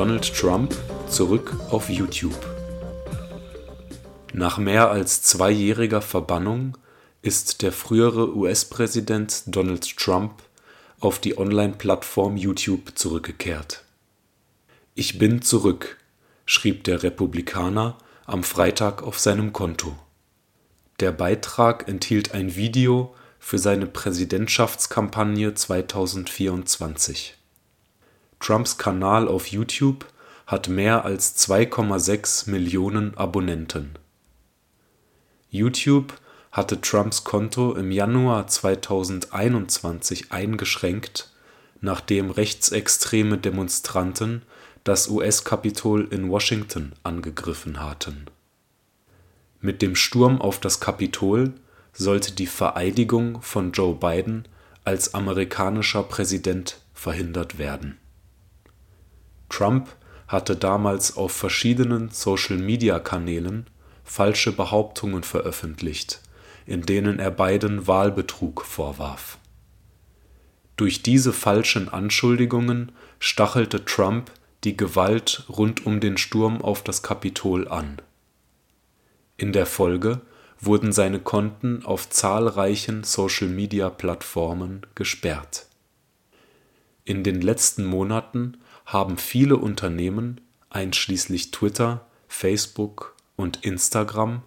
Donald Trump zurück auf YouTube. Nach mehr als zweijähriger Verbannung ist der frühere US-Präsident Donald Trump auf die Online-Plattform YouTube zurückgekehrt. Ich bin zurück, schrieb der Republikaner am Freitag auf seinem Konto. Der Beitrag enthielt ein Video für seine Präsidentschaftskampagne 2024. Trumps Kanal auf YouTube hat mehr als 2,6 Millionen Abonnenten. YouTube hatte Trumps Konto im Januar 2021 eingeschränkt, nachdem rechtsextreme Demonstranten das US-Kapitol in Washington angegriffen hatten. Mit dem Sturm auf das Kapitol sollte die Vereidigung von Joe Biden als amerikanischer Präsident verhindert werden. Trump hatte damals auf verschiedenen Social-Media-Kanälen falsche Behauptungen veröffentlicht, in denen er Biden Wahlbetrug vorwarf. Durch diese falschen Anschuldigungen stachelte Trump die Gewalt rund um den Sturm auf das Kapitol an. In der Folge wurden seine Konten auf zahlreichen Social-Media-Plattformen gesperrt. In den letzten Monaten haben viele Unternehmen, einschließlich Twitter, Facebook und Instagram,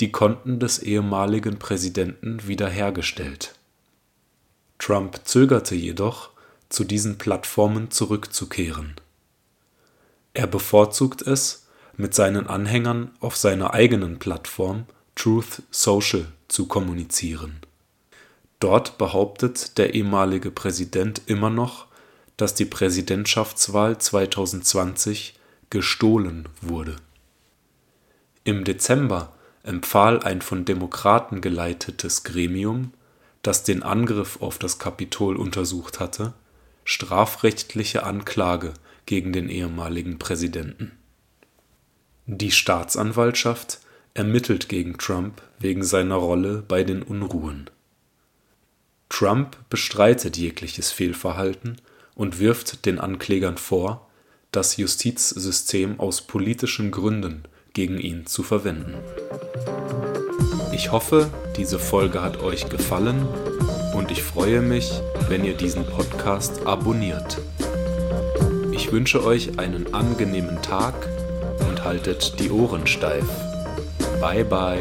die Konten des ehemaligen Präsidenten wiederhergestellt. Trump zögerte jedoch, zu diesen Plattformen zurückzukehren. Er bevorzugt es, mit seinen Anhängern auf seiner eigenen Plattform Truth Social zu kommunizieren. Dort behauptet der ehemalige Präsident immer noch, dass die Präsidentschaftswahl 2020 gestohlen wurde. Im Dezember empfahl ein von Demokraten geleitetes Gremium, das den Angriff auf das Kapitol untersucht hatte, strafrechtliche Anklage gegen den ehemaligen Präsidenten. Die Staatsanwaltschaft ermittelt gegen Trump wegen seiner Rolle bei den Unruhen. Trump bestreitet jegliches Fehlverhalten und wirft den Anklägern vor, das Justizsystem aus politischen Gründen gegen ihn zu verwenden. Ich hoffe, diese Folge hat euch gefallen und ich freue mich, wenn ihr diesen Podcast abonniert. Ich wünsche euch einen angenehmen Tag und haltet die Ohren steif. Bye bye.